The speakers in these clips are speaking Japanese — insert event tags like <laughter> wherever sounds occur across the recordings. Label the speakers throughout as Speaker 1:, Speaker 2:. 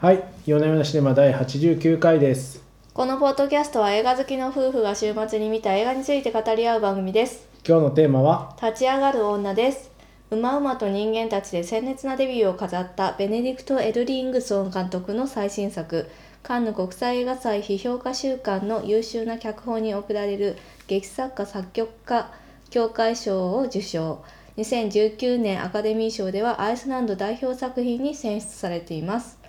Speaker 1: はい、米山シネマ第89回です。
Speaker 2: このポッドキャストは映画好きの夫婦が週末に見た映画について語り合う番組です。
Speaker 1: 今日のテーマは、
Speaker 2: 立ち上がる女です。うまうまと人間たちで鮮烈なデビューを飾ったベネディクト・エルリングソン監督の最新作。カンヌ国際映画祭批評家週間の優秀な脚本に贈られる劇作家作曲家協会賞を受賞。2019年アカデミー賞ではアイスランド代表作品に選出されています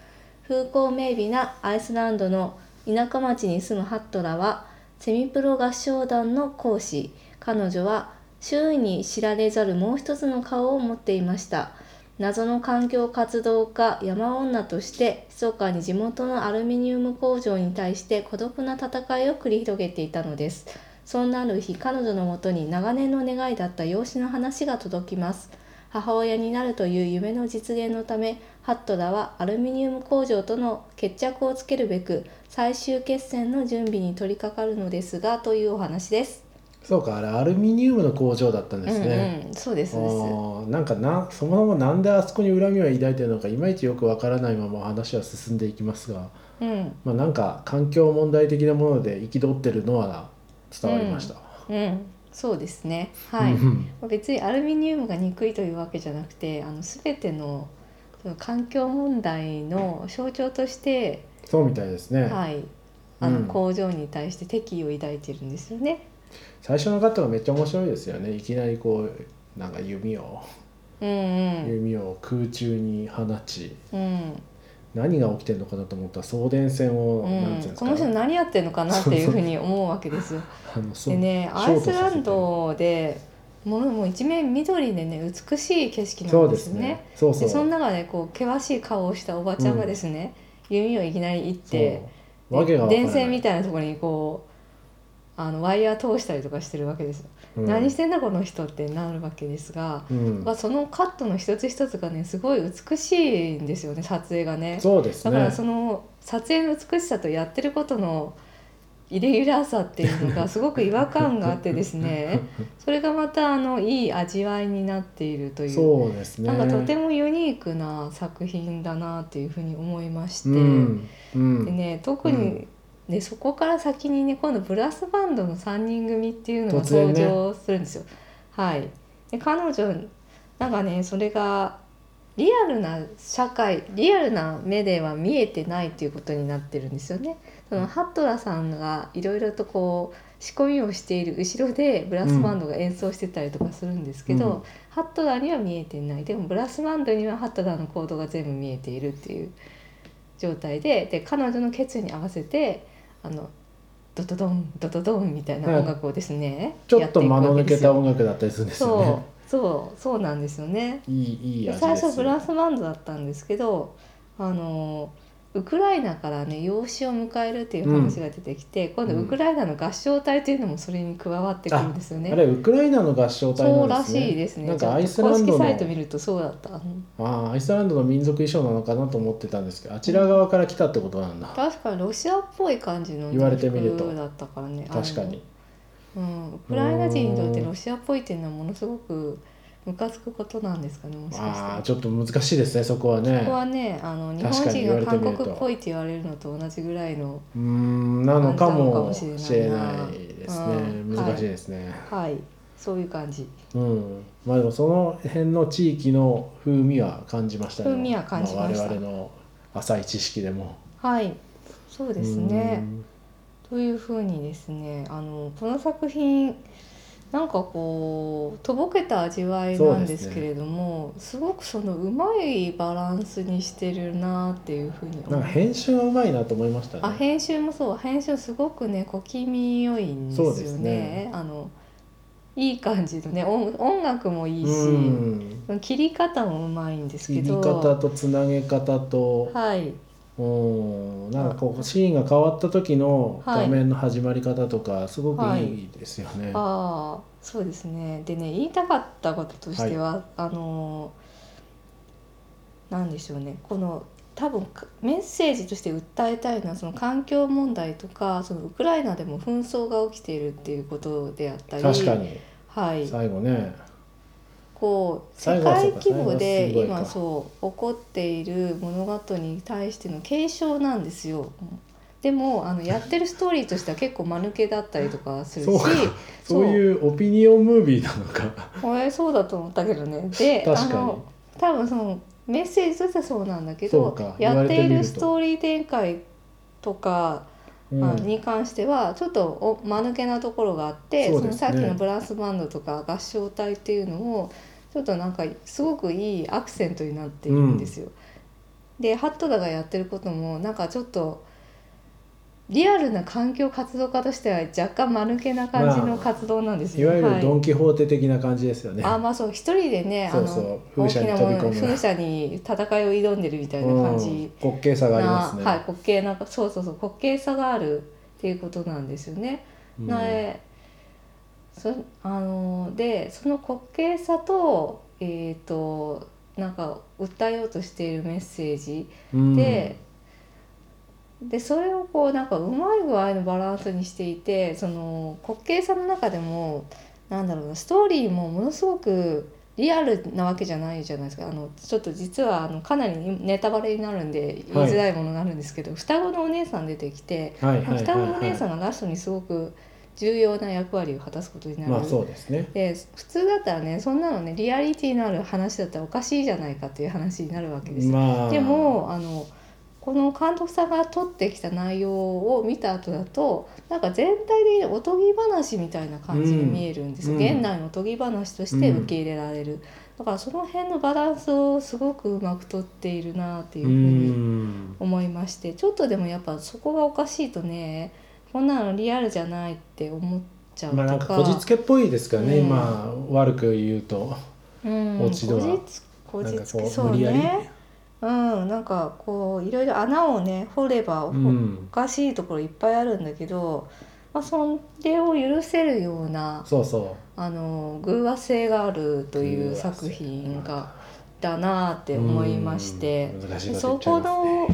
Speaker 2: 風光明媚なアイスランドの田舎町に住むハットラはセミプロ合唱団の講師。彼女は周囲に知られざるもう一つの顔を持っていました。謎の環境活動家山女として密かに地元のアルミニウム工場に対して孤独な戦いを繰り広げていたのです。そんなある日彼女のもとに長年の願いだった養子の話が届きます。母親になるという夢の実現のためハットラはアルミニウム工場との決着をつけるべく最終決戦の準備に取り掛かるのですがというお話です。
Speaker 1: そうか、あれアルミニウムの工場だったんですね。
Speaker 2: うんうん、そうです
Speaker 1: なんかなそもそもなんであそこに恨みを抱いてるのかいまいちよくわからないまま話は進んでいきますが、
Speaker 2: うん
Speaker 1: まあ、なんか環境問題的なもので憤ってるのは伝わりました。
Speaker 2: うん、そうですね。はい。
Speaker 1: うん
Speaker 2: 別にアルミニウムが憎いというわけじゃなくて、あの全てのその環境問題の象徴として、
Speaker 1: そうみたいですね。
Speaker 2: はい、あ
Speaker 1: うん
Speaker 2: の工場に対して敵意を抱いてるんですよね。
Speaker 1: 最初のカットがめっちゃ面白いですよね。いきなりこうなんか弓を、
Speaker 2: うんうん
Speaker 1: 弓を空中に放ち
Speaker 2: うん。
Speaker 1: 何が起きてるのかなと思ったら送電線を、
Speaker 2: この人何やってんのかなっていうふうに思うわけですよ。でねアイスランドでもうもう一面緑でね美しい景色
Speaker 1: そうんで
Speaker 2: すすね。
Speaker 1: ね。そ
Speaker 2: でその中でこう険しい顔をしたおばちゃんがですね、弓をいきなり行って電線みたいなところにこうあのワイヤー通したりとかしてるわけですよ、
Speaker 1: うん。
Speaker 2: 何してんだこの人ってなるわけですが、
Speaker 1: うん。
Speaker 2: まあ、そのカットの一つ一つがねすごい美しいんですよね撮影がね。
Speaker 1: そうですね。
Speaker 2: だからその撮影の美しさとやってることのイレギュラーさっていうのが <laughs> すごく違和感があってですねそれがまたあのいい味わいになっているという
Speaker 1: そうですね。
Speaker 2: なんかとてもユニークな作品だなっていうふうに思いまして、
Speaker 1: うん。うん。
Speaker 2: でね特に、ねそこから先にね今度ブラスバンドの3人組っていうのが登場するんですよ。はい、で彼女なんかねそれがリアルな社会リアルな目では見えてないっていうことになってるんですよね。そのハットラさんがいろいろとこう仕込みをしている後ろでブラスバンドが演奏してたりとかするんですけど、
Speaker 1: うん。
Speaker 2: ハットラーには見えてない。でもブラスバンドにはハットラーのコードが全部見えているっていう状態でで彼女の決意に合わせてあのドドドンドドドンみたいな音楽をですね、
Speaker 1: ちょっと間の抜けた音楽だったりするんですよね。
Speaker 2: そうそうなんですよね。
Speaker 1: いいいい
Speaker 2: 最初ブラスバンドだったんですけどあのウクライナからね養子を迎えるっていう話が出てきて、今度
Speaker 1: うん
Speaker 2: ウクライナの合唱隊というのもそれに加わってくるんですよね。
Speaker 1: あれウクライナの合唱隊
Speaker 2: そうらしいですね。
Speaker 1: なんかアイスランドの
Speaker 2: サイト見るとそうだった。うん
Speaker 1: ああアイスランドの民族衣装なのかなと思ってたんですけどあちら側から来たってことなんだ、
Speaker 2: 確かにロシアっぽい感じの
Speaker 1: 言われてみると
Speaker 2: 服だったからね。
Speaker 1: 確かに。
Speaker 2: うん、ウクライナ人にとってロシアっぽいっていうのはものすごくムカつくことなんですかねもしかして。
Speaker 1: ああちょっと難しいですねそこはね。
Speaker 2: ここはねあの日本人が韓国っぽいって言われるのと同じぐらいの
Speaker 1: うーんなのかも
Speaker 2: もしれない
Speaker 1: ですね。
Speaker 2: うん
Speaker 1: 難しいですね、
Speaker 2: はい。そういう感じ。
Speaker 1: うん。まあでもその辺の地域の風味は感じましたね。
Speaker 2: 風味は感じました。
Speaker 1: あ我々の浅い知識でも。
Speaker 2: はい。そうですね。というふうにですねあのこの作品なんかこうとぼけた味わいなんですけれどもす,、ごくそのうまいバランスにしてるなっていうふうに
Speaker 1: う。んなんか編集がうまいなと思いましたね。
Speaker 2: あ編集もそう。編集すごくね小気味良いんですよね。
Speaker 1: ね。
Speaker 2: あのいい感じのね音音楽もいいし、
Speaker 1: うん。
Speaker 2: 切り方もうまいんですけ
Speaker 1: 切り
Speaker 2: ど
Speaker 1: 方とつなげ方と。
Speaker 2: はい
Speaker 1: うん。なんかこうシーンが変わった時の
Speaker 2: はい。
Speaker 1: 画面の始まり方とかすごくい。いですよね。
Speaker 2: ああそうですね。でね言いたかったこととしては、あのなんでしょうね。この多分かメッセージとして訴えたいのはその環境問題とかそのウクライナでも紛争が起きているっていうことであったり
Speaker 1: 確かに。
Speaker 2: はい、
Speaker 1: 最後ね
Speaker 2: こう世界規模で今そう起こっている物事に対しての継承なんですよ。でもあのやってるストーリーとしては結構間抜けだったりとかするし
Speaker 1: そういうオピニオンムービーなのか。<laughs>
Speaker 2: これそうだと思ったけどね。であの多分そのメッセージとしてはそうなんだけどやってい
Speaker 1: る
Speaker 2: ストーリー展開とか、
Speaker 1: うん。
Speaker 2: まあに関してはちょっとお間抜けなところがあってそ,、
Speaker 1: ね。
Speaker 2: のさっきのブラスバンドとか合唱隊っていうのもちょっとなんかすごくいいアクセントになっているんですよ。でハットダがやってることもなんかちょっとリアルな環境活動家としては若干間抜けな感じの活動なんですよ。
Speaker 1: いわゆ
Speaker 2: はい。
Speaker 1: るドン・キホーテ的な感じですよね、
Speaker 2: あまあそう一人でね
Speaker 1: そうそう
Speaker 2: あの
Speaker 1: 風車に
Speaker 2: 風車に戦いを挑んでるみたいな感じ。
Speaker 1: うん滑稽さがありますね、
Speaker 2: はい滑稽なそうそうそう滑稽さがあるっていうことなんですよね。
Speaker 1: うん。
Speaker 2: なえそあのでその滑稽さとえっ、となんか訴えようとしているメッセージ
Speaker 1: うん。
Speaker 2: で、でそれをこうなんかうまい具合のバランスにしていてその滑稽さの中でもなんだろうなストーリーもものすごくリアルなわけじゃないじゃないですか。あのちょっと実はあのかなりネタバレになるんで言いづらいものがあるんですけど、双子のお姉さん出てきて、
Speaker 1: はいはいはい、はい、
Speaker 2: 双子のお姉さんがラストにすごく重要な役割を果たすことになる。
Speaker 1: まあそうですね。
Speaker 2: で普通だったらねそんなのねリアリティのある話だったらおかしいじゃないかっていう話になるわけですよ。
Speaker 1: まあ。
Speaker 2: でもあのこの監督さんが撮ってきた内容を見た後だとなんか全体的におとぎ話みたいな感じに見えるんですよ、
Speaker 1: うん。
Speaker 2: 現代のおとぎ話として受け入れられる、だからその辺のバランスをすごくうまくとっているなっていう
Speaker 1: う
Speaker 2: ふうに
Speaker 1: ん。
Speaker 2: 思いましてちょっとでもやっぱそこがおかしいとねこんなのリアルじゃないって思っちゃうとか。
Speaker 1: まあなんかこじつけっぽいですからね、
Speaker 2: うん。
Speaker 1: まあ悪く言うと。
Speaker 2: うん、
Speaker 1: 落ち度は
Speaker 2: こじつけそうね。うん。なんかこういろいろ穴をね掘ればお,、
Speaker 1: うん。
Speaker 2: かしいところいっぱいあるんだけど、まあ、それを許せるような
Speaker 1: そうそ
Speaker 2: あの偶話性があるという作品がだなって思いまして。
Speaker 1: うん。難しいこと
Speaker 2: そこの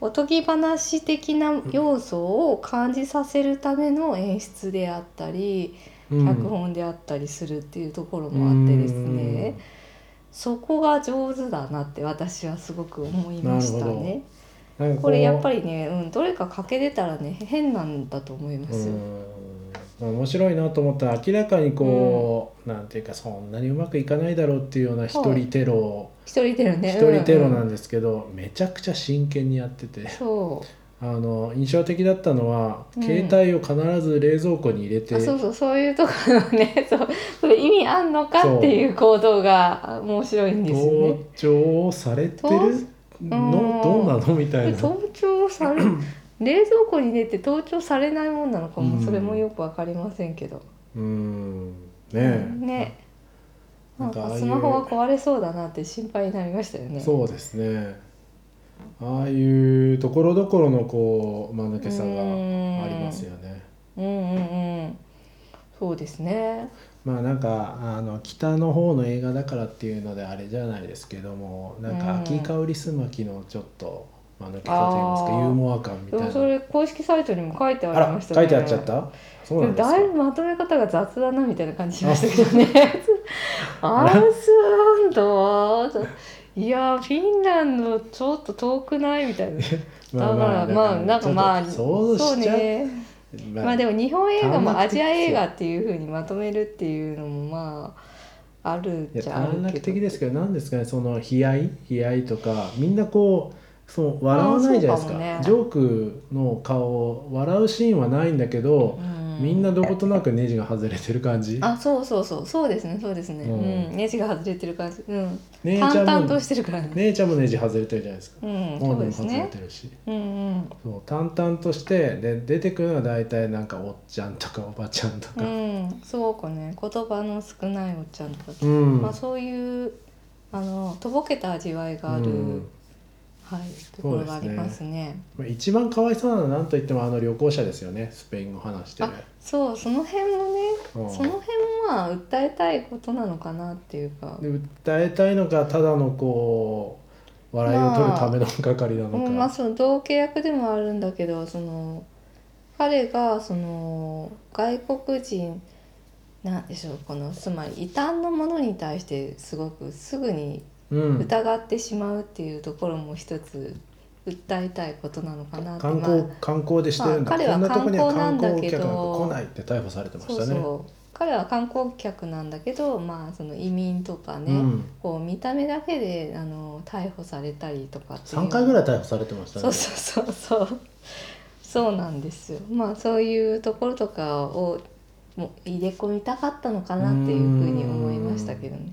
Speaker 2: おとぎ話的な要素を感じさせるための演出であったり、
Speaker 1: う、
Speaker 2: 脚本であったりするっていうところもあってですね、そこが上手だなって私はすごく思いましたね。これやっぱ
Speaker 1: り
Speaker 2: りね、うん、どれか欠け出たらね変なんだと思いますよ。
Speaker 1: まあ面白いなと思ったら明らかにこう、なんていうかそんなにうまくいかないだろうっていうような一人テロを、
Speaker 2: 一人テロね。
Speaker 1: 一人テロ
Speaker 2: うん
Speaker 1: なんですけど、めちゃくちゃ真剣にやってて。
Speaker 2: そ
Speaker 1: あの印象的だったのは、
Speaker 2: うん。
Speaker 1: 携帯を必ず冷蔵庫に入れて。
Speaker 2: そうそうそういうところのね。<laughs> そう。それ意味あんのかっていう行動があ面白いんですよね。
Speaker 1: 盗聴されてるの？どうなの？みたいな。
Speaker 2: 盗聴され <clears throat> 冷蔵庫に入れて盗聴されないもんなのかも、
Speaker 1: うん。
Speaker 2: それもよくわかりませんけど。
Speaker 1: うん。ね。え、
Speaker 2: ねな
Speaker 1: なんんか
Speaker 2: スマホが壊れそうだなって心配になりましたよね。
Speaker 1: そうですねああいうところどころのこう間抜けさがありますよね。
Speaker 2: うんうんうん。そうですね。
Speaker 1: まあなんかあの北の方の映画だからっていうのであれじゃないですけどもなんか
Speaker 2: うん
Speaker 1: 秋香りすまきのちょっと間抜けさといいますかユーモア感みたいな
Speaker 2: それ公式サイトにも書いてありましたね。
Speaker 1: 書いてあっちゃった？そうなんですか？
Speaker 2: だいぶまとめ方が雑だなみたいな感じしましたけどね。アイスランドはいやフィンランドちょっと遠くないみたいな。だからまあなんかまあ
Speaker 1: ちょっと想像しちゃう
Speaker 2: ね。
Speaker 1: まあ
Speaker 2: まあでも日本映画もアジア映画っていうふうにまとめるっていうのもまああるじゃある
Speaker 1: 短絡
Speaker 2: けど。
Speaker 1: 的ですけど何ですかねその悲哀？悲哀とかみんなこうその笑わないじゃないですか。
Speaker 2: ね。
Speaker 1: ジョークの顔を笑うシーンはないんだけど、
Speaker 2: うん。
Speaker 1: みんなどことなくネジが外れてる感じ。
Speaker 2: あそうそうそう。そうですねそうですね。
Speaker 1: う
Speaker 2: うん。ん、ネジが外れてる感じ。うん。
Speaker 1: 姉ちゃんも
Speaker 2: 淡々としてるからね。
Speaker 1: 姉ちゃんもネジ外れてるじゃないですか。
Speaker 2: うん、そうですね
Speaker 1: て。るし、
Speaker 2: うんうん。
Speaker 1: そう淡々としてで出てくるのは大体なんかおっちゃんとかおばちゃんとか、
Speaker 2: うん、そうかね。言葉の少ないおっちゃんとか、
Speaker 1: うん。
Speaker 2: まあそういうあのとぼけた味わいがある、
Speaker 1: うん
Speaker 2: はいところがありますね。
Speaker 1: まあ一番かわいそうなのは何といってもあの旅行者ですよね。スペイン語話してる。
Speaker 2: あそうその辺もね、
Speaker 1: うん。
Speaker 2: その辺もまあ訴えたいことなのかなっていうか、
Speaker 1: で訴えたいのかただのこう笑いを取るための係なのか、
Speaker 2: うんまあその同契約でもあるんだけどその彼がその外国人なんでしょう。このつまり異端のものに対してすごくすぐに
Speaker 1: うん、
Speaker 2: 疑ってしまうっていうところも一つ訴えたいことなのかな
Speaker 1: 観光、
Speaker 2: まあ
Speaker 1: 観光でしてるんだ、
Speaker 2: まあ彼は観
Speaker 1: 観
Speaker 2: 光なんだけど
Speaker 1: 光客が来ないって逮捕されてましたね。
Speaker 2: そうそう。彼は観光客なんだけど、まあ、その移民とかね、
Speaker 1: うん、
Speaker 2: こう見た目だけであの逮捕されたりとかっていう。
Speaker 1: 3回ぐらい逮捕されてましたね。
Speaker 2: そうそうそうそう。そうなんですよ。まあそういうところとかをもう入れ込みたかったのかなっていうふうに思いましたけどね。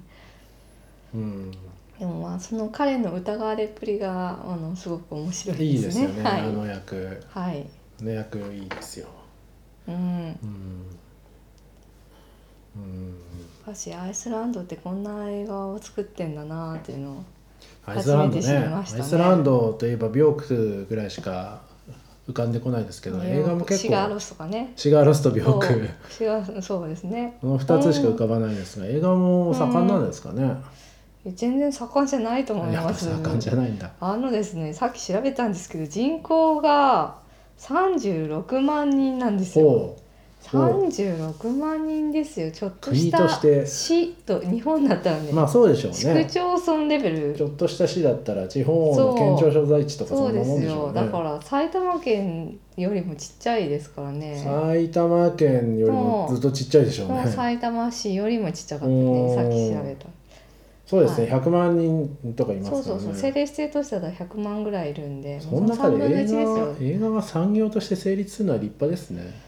Speaker 1: うん、
Speaker 2: でもまあその彼の疑われっぷりがあのすごく面白い
Speaker 1: いい
Speaker 2: でね
Speaker 1: ですすよね、
Speaker 2: はい。
Speaker 1: あの役。
Speaker 2: はい。
Speaker 1: あの役いいですよ。
Speaker 2: うん。
Speaker 1: うん。うん。
Speaker 2: 私アイスランドってこんな映画を作ってんだなっていうのを
Speaker 1: アイスランドね。アイスランドといえばビョークぐらいしか浮かんでこないですけど、映画も結構
Speaker 2: シガーロスとかね。
Speaker 1: シガーロスとビョーク
Speaker 2: そうですね。
Speaker 1: この2つしか浮かばないですが映画も盛んなんですかね、
Speaker 2: 全然盛んじゃないと思います。
Speaker 1: 盛んじゃないんだ。
Speaker 2: あのですねさっき調べたんですけど人口が36万人なんですよ。
Speaker 1: ほほう。
Speaker 2: 36万人ですよ。ちょっとした市と日本だったらね、
Speaker 1: うまあそうでしょう
Speaker 2: 市区
Speaker 1: ね
Speaker 2: 町村レベル。
Speaker 1: ちょっとした市だったら地方の県庁所在地とかそ
Speaker 2: そうんで
Speaker 1: なもんでしょ
Speaker 2: すよ。だから埼玉県よりもちっちゃいですからね。
Speaker 1: 埼玉県よりもずっとちっちゃいでしょうね。
Speaker 2: 埼玉市よりもちっちゃかった
Speaker 1: う
Speaker 2: ね
Speaker 1: ん。
Speaker 2: さっき調べた
Speaker 1: そうですね、
Speaker 2: は
Speaker 1: 100万人とかいますからね。
Speaker 2: そうそうそう。政令指定都市だったら100万ぐらいいるんで。
Speaker 1: その中で
Speaker 2: もう3分の1
Speaker 1: 映画映画が産業として成立するのは立派ですね。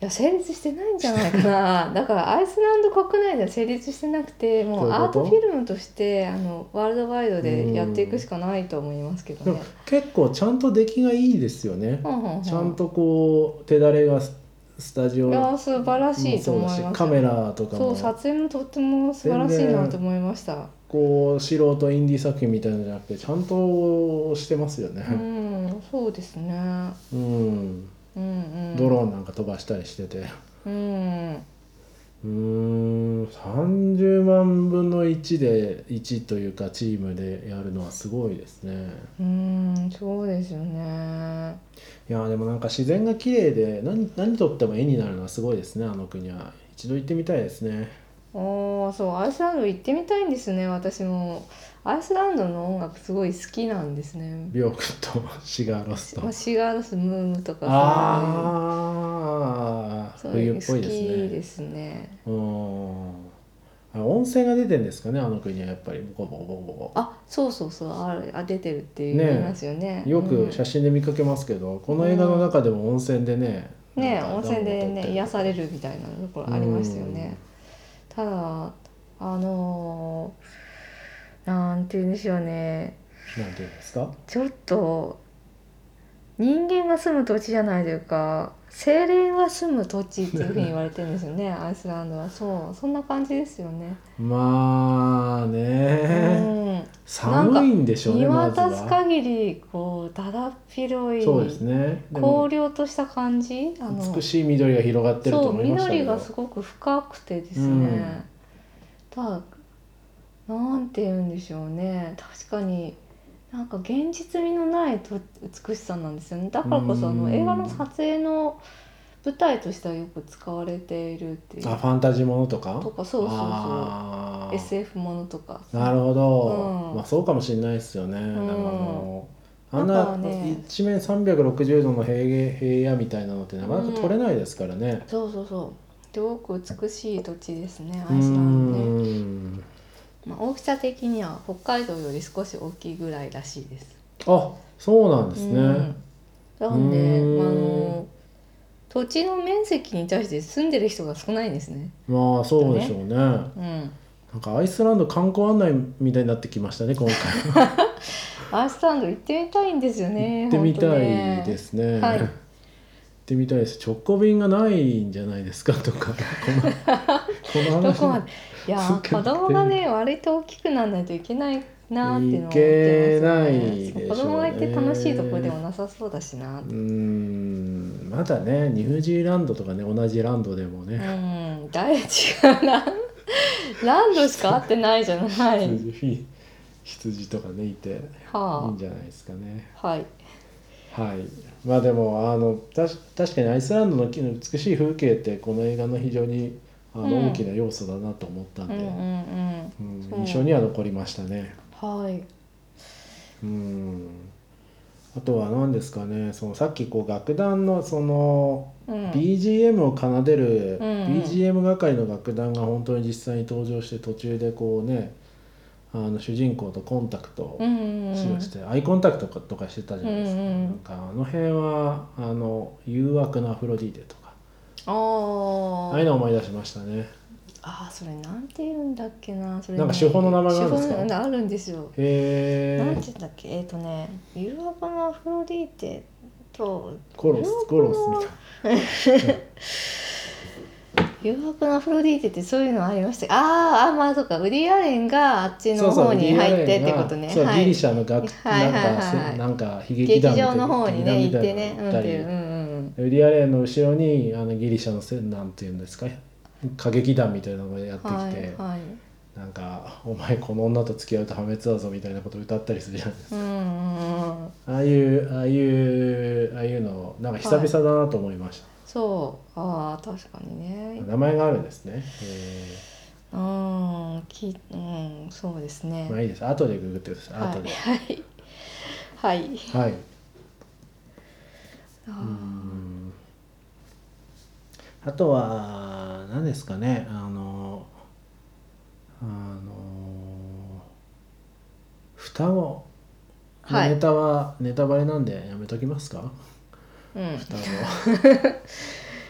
Speaker 2: いや成立してないんじゃないかな。<laughs> だからアイスランド国内では成立してなくても
Speaker 1: そう
Speaker 2: アートフィルムとしてあのワールドワイドでやっていくしかないと思いますけどね。
Speaker 1: 結構ちゃんと出来がいいですよね、
Speaker 2: うんうんうん。
Speaker 1: ちゃんとこう手だれがススタジオ
Speaker 2: いや素晴らしいと思います
Speaker 1: カメラとかも。
Speaker 2: そう撮影もとっても素晴らしいなと思いました。
Speaker 1: こう素人インディー作品みたいなのじゃなくてちゃんとしてますよね。
Speaker 2: う、んそうですね。
Speaker 1: うん。
Speaker 2: うんうん。
Speaker 1: ドローンなんか飛ばしたりしてて。
Speaker 2: うん
Speaker 1: うーん30万分の1で1というかチームでやるのはすごいですね。
Speaker 2: うんそうですよね。
Speaker 1: いやでもなんか自然が綺麗で何何とっても絵になるのはすごいですねあの国は。一度行ってみたいですね
Speaker 2: ああそうアイスランド行ってみたいんですね私も。アイスランドの音楽すごい好きなんですね。
Speaker 1: ビョークとシガーロスと。
Speaker 2: まあ、シガーロスムームとか
Speaker 1: ああ
Speaker 2: そういう。
Speaker 1: 冬っぽい
Speaker 2: 好き
Speaker 1: ですね。
Speaker 2: ですね。
Speaker 1: うん。あ温泉が出てんですかねあの国はやっぱりボコボコボコボコ。
Speaker 2: あそうそうそうあれあ出てるって言いますよね。
Speaker 1: よく
Speaker 2: うん。
Speaker 1: 写真で見かけますけど、この映画の中でも温泉でね、
Speaker 2: ね
Speaker 1: なんか
Speaker 2: 温泉で
Speaker 1: 暖を取って
Speaker 2: ね癒されるみたいなところありましたよねただあのーなんて言うんでしょうね。
Speaker 1: なんていうんですか？
Speaker 2: ちょっと人間が住む土地じゃないというか精霊が住む土地っていうふうに言われてるんですよね <laughs> アイスランドは。そうそんな感じですよね、
Speaker 1: まあね、
Speaker 2: うん。
Speaker 1: 寒いんでしょうね
Speaker 2: 見渡す
Speaker 1: は
Speaker 2: 限りこうだだっ広い
Speaker 1: そうですね。
Speaker 2: 荒涼とした感じあの
Speaker 1: 美しい緑が広がってると
Speaker 2: そう
Speaker 1: 思いましたけど。
Speaker 2: 緑がすごく深くてですね、
Speaker 1: うん。
Speaker 2: ただなんて言うんでしょうね。確かになんか現実味のないと美しさなんですよね。だからこそあ
Speaker 1: うん。
Speaker 2: の映画の撮影の舞台としてはよく使われているっていう。
Speaker 1: あファンタジーものとか？
Speaker 2: とかそうそうそう SF ものとか。
Speaker 1: なるほど、
Speaker 2: うん。
Speaker 1: まあそうかもしれないですよね、
Speaker 2: ん。
Speaker 1: なんかもうあん
Speaker 2: だ
Speaker 1: な一面360度の平原平野みたいなのってなかなか撮れないですからね、
Speaker 2: そうそうそう。すごく美しい土地ですね
Speaker 1: う
Speaker 2: アイスランドね、
Speaker 1: ん
Speaker 2: まあ、大きさ的には北海道より少し大きいぐらいらしいです。
Speaker 1: あそうなんですね、
Speaker 2: うん。なんで、あ、あの土地の面積に対して住んでる人が少ないんですね。
Speaker 1: まあそうでしょうね。
Speaker 2: うん、
Speaker 1: なんかアイスランド観光案内みたいになってきましたね今回。<laughs>
Speaker 2: アイスランド行ってみたいんですよね。
Speaker 1: 行ってみたい
Speaker 2: ね
Speaker 1: ですね。
Speaker 2: はい。
Speaker 1: 行ってみたいです。直行便がないんじゃないですかとか。この <laughs> この話
Speaker 2: いやー子供がね割と大きくならないといけないなーっていうのは思ってますよ
Speaker 1: ない
Speaker 2: ね。
Speaker 1: ね
Speaker 2: 子供がいて楽しいところでもなさそうだしな。
Speaker 1: うーん。まだねニュージーランドとかね同じランドでも
Speaker 2: う
Speaker 1: ね、
Speaker 2: ん、だいぶ違うな。<laughs> ランドしか合ってないじゃない。
Speaker 1: 羊羊とかねいて。いい
Speaker 2: は
Speaker 1: んじゃないですかね。
Speaker 2: あ、はい。
Speaker 1: はい。まあでもあのたし確かにアイスランドの美しい風景ってこの映画の非常にあの
Speaker 2: うん
Speaker 1: 大きな要素だなと思ったんで、
Speaker 2: うん
Speaker 1: 印象には残りましたね。
Speaker 2: うんはい。
Speaker 1: うん。あとは何ですかね。そのさっきこう楽団のその
Speaker 2: うん。
Speaker 1: BGM を奏でる、BGM 係の楽団が本当に実際に登場して途中でこうねあの主人公とコンタクト
Speaker 2: うんうんうん。
Speaker 1: しして、アイコンタクトとかしてたじゃないですか、なんかあの辺はあの誘惑のアフロディーテとか
Speaker 2: あ
Speaker 1: ああいう
Speaker 2: ー
Speaker 1: のを思い出しましたね。
Speaker 2: あーそれなんて言うんだっけな。それね。
Speaker 1: なんか手法の名前があるんですか？
Speaker 2: 手法のあるんですよ。
Speaker 1: へえ
Speaker 2: なんて言うんだっけ？えっ、とね「誘惑のアフロディーテ」と
Speaker 1: コロスコロスみたいな。<laughs>
Speaker 2: 誘惑のアフロディーテってそういうのありましたあーあまあそうか。ウディアレンがあっちの方に入ってってことね。はい。
Speaker 1: そうギリシャの楽、
Speaker 2: はいはいはい。
Speaker 1: なんか
Speaker 2: はい
Speaker 1: せなんか悲劇
Speaker 2: 場の方にね行ってねうんっていううんうん
Speaker 1: ウディアレンの後ろにあのギリシャのせなんていうんですか歌劇団みたいなのがやってきて、
Speaker 2: はいはい。
Speaker 1: なんか「お前この女と付き合うと破滅だぞ」みたいなことを歌ったりするじゃないですか、
Speaker 2: うんうんうん。
Speaker 1: ああいうああいうああいうのなんか久々だなと思いました、
Speaker 2: そう。ああ確かにね。
Speaker 1: 名前があるんですね、え
Speaker 2: うんきうんそうですね。
Speaker 1: ーまあいいです。後でググってください、
Speaker 2: はい。
Speaker 1: 後で
Speaker 2: はい。はい。
Speaker 1: はい
Speaker 2: あ
Speaker 1: とは何ですかね。あのあの双子
Speaker 2: はい。
Speaker 1: ネタはネタバレなんでやめときますか？
Speaker 2: ーうん。
Speaker 1: 双子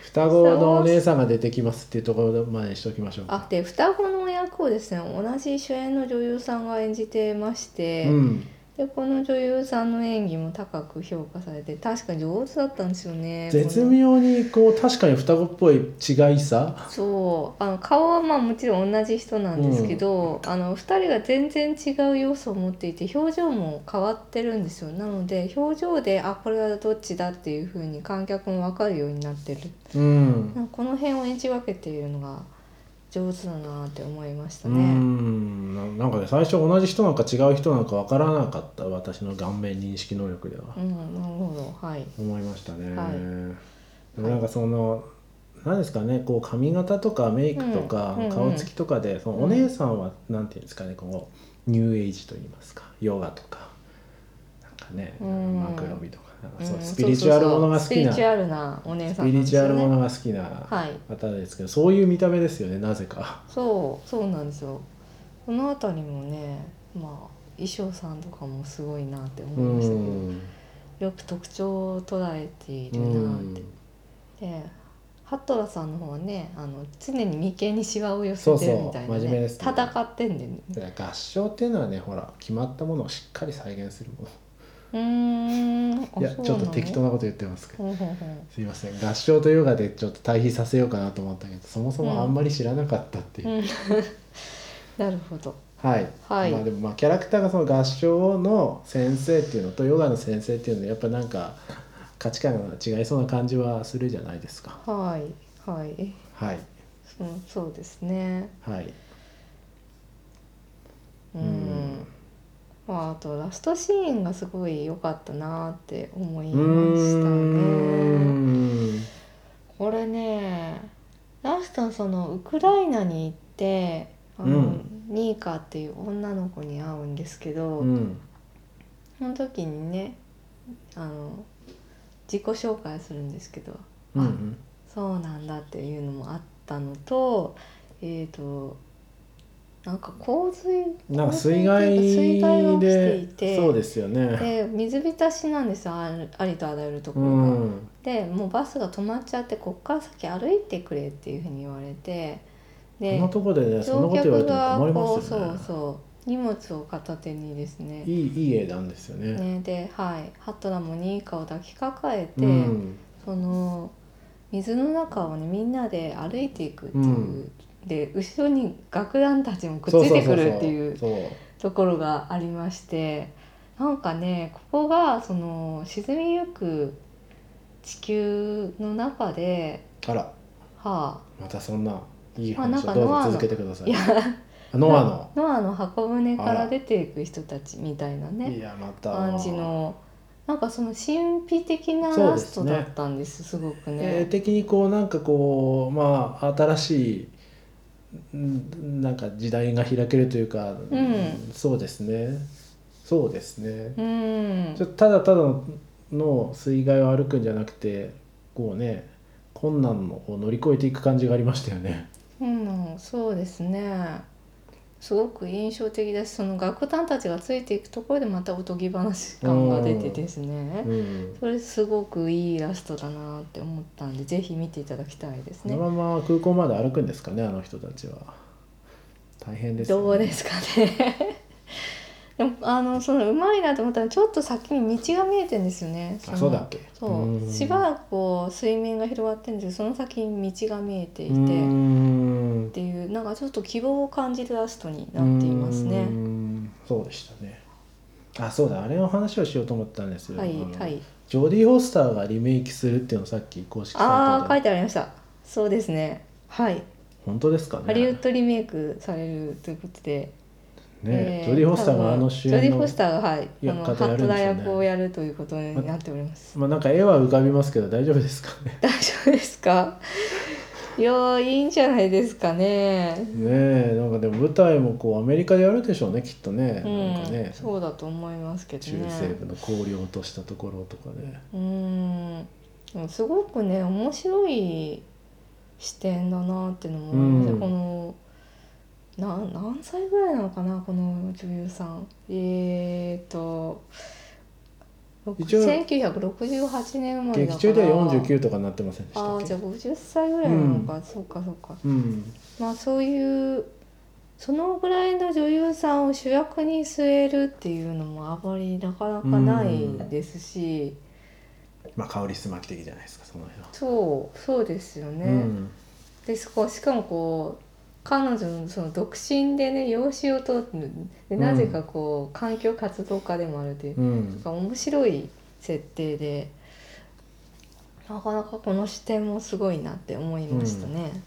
Speaker 1: 双子のお姉さんが出てきますっていうところまでにしときましょうか。
Speaker 2: あで双子の役をですね。同じ主演の女優さんが演じてまして、
Speaker 1: うん
Speaker 2: でこの女優さんの演技も高く評価されて確かに上手だったんですよね
Speaker 1: 絶妙にこう確かに双子っぽい違いさ。
Speaker 2: そうあの顔はまあもちろん同じ人なんですけど、あの2人が全然違う要素を持っていて表情も変わってるんですよ。なので表情であこれはどっちだっていう風に観客も分かるようになってる。
Speaker 1: うん。
Speaker 2: この辺を演じ分けているのが上手だなって思いました
Speaker 1: う
Speaker 2: ね。
Speaker 1: ん。ななんかね最初同じ人なのか違う人なのかわからなかった私の顔面認識能力では。
Speaker 2: うん、なるほど。はい。
Speaker 1: 思いましたね、
Speaker 2: はい。
Speaker 1: でもなんかその何ですかねこう髪型とかメイクとか
Speaker 2: うんうん
Speaker 1: 顔つきとかで、そのお姉さんはなんていうんですかねこうニューエイジと言いますかヨガとか。なんかね
Speaker 2: うん。
Speaker 1: マクロビとかなんスピリチュアルものが好きな。
Speaker 2: そうそうそうスピリチュアルなお姉さ
Speaker 1: スピリ
Speaker 2: んなんですよね。
Speaker 1: チュアルものが好きな
Speaker 2: はい
Speaker 1: 方ですけどそういう見た目ですよねなぜか。
Speaker 2: そうそうなんですよ。この辺りもねまあ衣装さんとかもすごいなって思
Speaker 1: う
Speaker 2: いましたけど、
Speaker 1: ん。
Speaker 2: よく特徴を捉えている
Speaker 1: う
Speaker 2: なって、
Speaker 1: ん。
Speaker 2: でハットラさんの方はねあの常に眉間にシワを寄せて
Speaker 1: そうそう
Speaker 2: るみたいな
Speaker 1: 真面目ですね。
Speaker 2: 戦ってんでね。
Speaker 1: 合唱っていうのはねほら決まったものをしっかり再現するもの
Speaker 2: うーんあ
Speaker 1: いやちょっと適当
Speaker 2: な
Speaker 1: なこと言ってますけど。すいません。合唱とヨガでちょっと対比させようかなと思ったけどそもそもあんまり知らなかったっていう、
Speaker 2: うん。<laughs> なるほど。
Speaker 1: はい、
Speaker 2: はい。
Speaker 1: まあでもまあキャラクターがその合唱の先生っていうのとヨガの先生っていうのはやっぱなんか価値観が違いそうな感じはするじゃないですか。
Speaker 2: はい。はい。
Speaker 1: はい。
Speaker 2: そうそうですね。
Speaker 1: はい。
Speaker 2: うん、
Speaker 1: うん
Speaker 2: まあ、あとラストシーンがすごい良かったなって思いましたね。
Speaker 1: ん
Speaker 2: これねラストそのウクライナに行ってあの、
Speaker 1: うん。
Speaker 2: ニーカっていう女の子に会うんですけど、
Speaker 1: うん。
Speaker 2: その時にねあの自己紹介するんですけど
Speaker 1: うんうん。
Speaker 2: そうなんだっていうのもあったのとえっ、となんか洪水
Speaker 1: なんか
Speaker 2: 洪水
Speaker 1: 水害
Speaker 2: 水害が起きて
Speaker 1: で
Speaker 2: いて
Speaker 1: そうですよね。
Speaker 2: で水浸しなんですよありとあらゆるとこ
Speaker 1: う
Speaker 2: ろが。
Speaker 1: ん。
Speaker 2: でもうバスが止まっちゃってこっから先歩いてくれっていうふうに言われて
Speaker 1: こ
Speaker 2: で
Speaker 1: んなとこでねそんな
Speaker 2: 乗
Speaker 1: こと言われ
Speaker 2: 客
Speaker 1: ても困りますよね。
Speaker 2: そうそう荷物を片手にですね。
Speaker 1: いいいい絵なんですよね。
Speaker 2: ねではい。ハトラもニーカを抱きかかえて、
Speaker 1: うん。
Speaker 2: その水の中をねみんなで歩いていくっていう、
Speaker 1: うん
Speaker 2: で後ろに楽団たちもくっついてくるっていうところがありましてなんかねここがその沈みゆく地球の中で
Speaker 1: あら。
Speaker 2: は
Speaker 1: またそんないい話をどうぞ続けてくださ
Speaker 2: あ、
Speaker 1: い。
Speaker 2: いや
Speaker 1: あノアの？
Speaker 2: ノアの箱舟から出ていく人たちみたいないね
Speaker 1: やまた。
Speaker 2: 感じのなんかその神秘的な
Speaker 1: そう
Speaker 2: ラストだったんですすごく
Speaker 1: 絵
Speaker 2: ね。
Speaker 1: 的にこうなんかこうまあ新しいうんなんか時代が開けるというか、
Speaker 2: うん。
Speaker 1: そうですね。そうですね、
Speaker 2: うん。
Speaker 1: ただただの水害を歩くんじゃなくてこうね困難を乗り越えていく感じがありましたよね。
Speaker 2: うん、そうですねすごく印象的だしその楽団たちがついていくところでまたおとぎ話感が出てですね。
Speaker 1: うん。
Speaker 2: それすごくいいラストだなって思ったんでぜひ見ていただきたいですね。
Speaker 1: このまま空港まで歩くんですかねあの人たちは。大変ですよね。
Speaker 2: どうですかね。<laughs> でもあのそのうまいなと思ったらちょっと先に道が見えてんですよね。の
Speaker 1: あそうだっけ？
Speaker 2: そう。
Speaker 1: うん。
Speaker 2: しばらくこう水面が広がってるんですけどその先に道が見えていてっていうなんかちょっと希望を感じるラストになっています
Speaker 1: うー
Speaker 2: ね。
Speaker 1: んそうでしたねあそうだあれの話をしようと思ったんですよ
Speaker 2: はいはい。
Speaker 1: ジョーディ・ホスターがリメイクするっていうのをさっき公式サイトで
Speaker 2: ああ書いてありました。そうですね。はい。
Speaker 1: 本当ですかね
Speaker 2: ハリウッドリメイクされるということで。
Speaker 1: ね、
Speaker 2: え
Speaker 1: ジョーディ・ホスターがあの主演の
Speaker 2: ジョディ・フォスターがはい、あのハット役をやるということになっております。
Speaker 1: まあなんか絵は浮かびますけど大丈夫ですかね <laughs>
Speaker 2: 大丈夫ですか？いやーいいんじゃないですかね。
Speaker 1: ねえなんかでも舞台もこうアメリカでやるでしょうねきっとね、なんか
Speaker 2: うん、
Speaker 1: ね。
Speaker 2: そうだと思いますけど
Speaker 1: 中
Speaker 2: ね。
Speaker 1: 西部の荒涼としたところとかね。
Speaker 2: うん。すごくね面白い視点だなっていうのも思いますね、
Speaker 1: うん。
Speaker 2: このな何歳ぐらいなのかなこの女優さん。えー、と
Speaker 1: 一応
Speaker 2: 1968年生まれだから。
Speaker 1: 劇中では49とかになってませんでしたっけ？
Speaker 2: ああじゃあ50歳ぐらいなのか、そうかそうか。
Speaker 1: うん。
Speaker 2: まあそういうそのぐらいの女優さんを主役に据えるっていうのもあまりなかなかないですし、
Speaker 1: まあカオリスマキ的じゃないですかその辺は、
Speaker 2: そうそうですよね。
Speaker 1: うん。
Speaker 2: でそこしかもこう彼女のその独身でね養子を取るでなぜかこう、環境活動家でもあるという、
Speaker 1: うん。
Speaker 2: 面白い設定でなかなかこの視点もすごいなって思いましたね。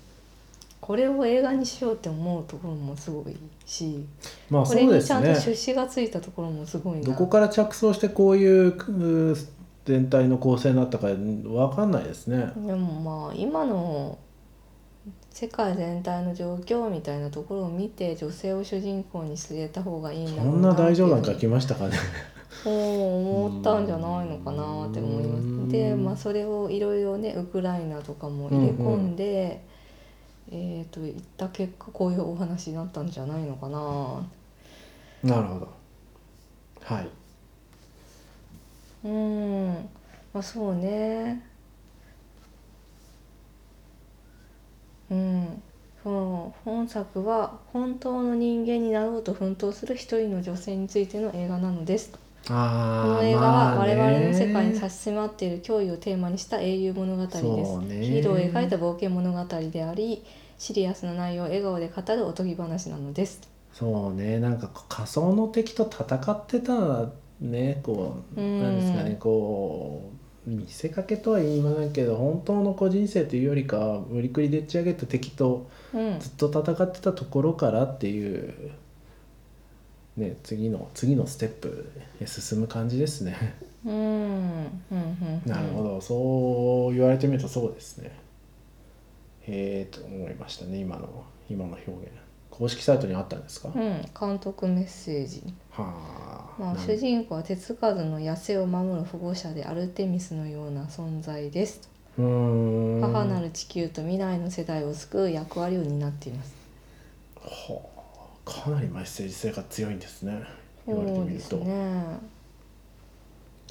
Speaker 2: これを映画にしようって思うところもすごいし、
Speaker 1: まあ
Speaker 2: こ
Speaker 1: そうです
Speaker 2: れにちゃんと
Speaker 1: ね。
Speaker 2: 出資がついたところもすごいな。
Speaker 1: どこから着想してこういう全体の構成になったかわかんないですね。
Speaker 2: でもまあ今の世界全体の状況みたいなところを見て女性を主人公に据えた方がいいんだ
Speaker 1: そんな
Speaker 2: ろうなっていう
Speaker 1: 大丈夫なんか来ましたかね。<laughs>
Speaker 2: そう思ったんじゃないのかなって思いま
Speaker 1: うん。
Speaker 2: す。でまあそれをいろいろねウクライナとかも入れ込んで、えっ、といった結果こういうお話になったんじゃないのかな。
Speaker 1: なるほど。はい。
Speaker 2: うん。まあそうねうん。その本作は本当の人間になろうと奮闘する一人の女性についての映画なのです。こ
Speaker 1: あ
Speaker 2: の映画は我々の世界に
Speaker 1: さ
Speaker 2: 差し迫っている脅威をテーマにした英雄物語です、ヒーローを描いた冒険物語でありシリアスな内容を笑顔で語るおとぎ話なのです。
Speaker 1: そうね。なんか仮想の敵と戦ってたねこう
Speaker 2: うん。
Speaker 1: なんですかねこう見せかけとは言いませんけど本当の個人性というよりかは無理くりでっち上げた敵と
Speaker 2: うん。
Speaker 1: ずっと戦ってたところからっていう、ね、次の次のステップへ進む感じですね。
Speaker 2: うん。うんうんうん。
Speaker 1: なるほど。そう言われてみるとそうですね。へえと思いましたね。今の今の表現公式サイトにあったんですか、は
Speaker 2: うん、監督メッセージ、
Speaker 1: あ、
Speaker 2: まあ、主人公は手つかずの野生を守る保護者でアルテミスのような存在です。
Speaker 1: うーん。
Speaker 2: 母なる地球と未来の世代を救う役割を担っています。
Speaker 1: はあかなりメッセージ性が強いんですね。言われて
Speaker 2: そうです
Speaker 1: みると、
Speaker 2: ね。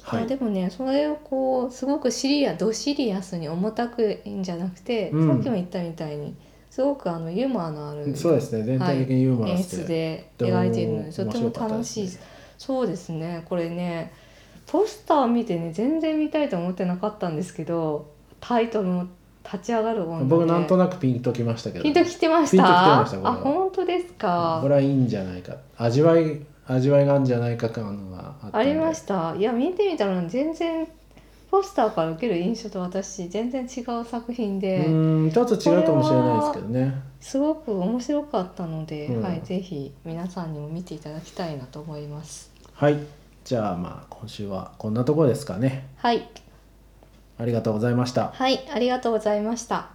Speaker 1: はい。
Speaker 2: あでもねそれをこうすごくシリアドシリアスに重たくいいんじゃなくて、
Speaker 1: うん。
Speaker 2: さっきも言ったみたいにすごくあのユーモアのある
Speaker 1: そうですね全体的にユーモラ
Speaker 2: 演
Speaker 1: ス
Speaker 2: 出で描いているのでとても楽しいそうですねこれねポスター見てね全然見たいと思ってなかったんですけどタイトルも「立ち上がる女で」
Speaker 1: 僕なんとなくピンときましたけど
Speaker 2: ピンときてました？
Speaker 1: ピンときてました
Speaker 2: あ本当ですか？
Speaker 1: これはいいんじゃないか。味わい味わいがあるんじゃないか感があったんで。
Speaker 2: ありました。いや見てみたら全然ポスターから受ける印象と私全然違う作品
Speaker 1: う
Speaker 2: で
Speaker 1: ーんちょっと違うかもしれないですけどね。
Speaker 2: すごく面白かったので、
Speaker 1: うん。
Speaker 2: はい、ぜひ皆さんにも見ていただきたいなと思います。
Speaker 1: はい。じゃあまあ今週はこんなところですかね。
Speaker 2: はい。
Speaker 1: ありがとうございました。
Speaker 2: はいありがとうございました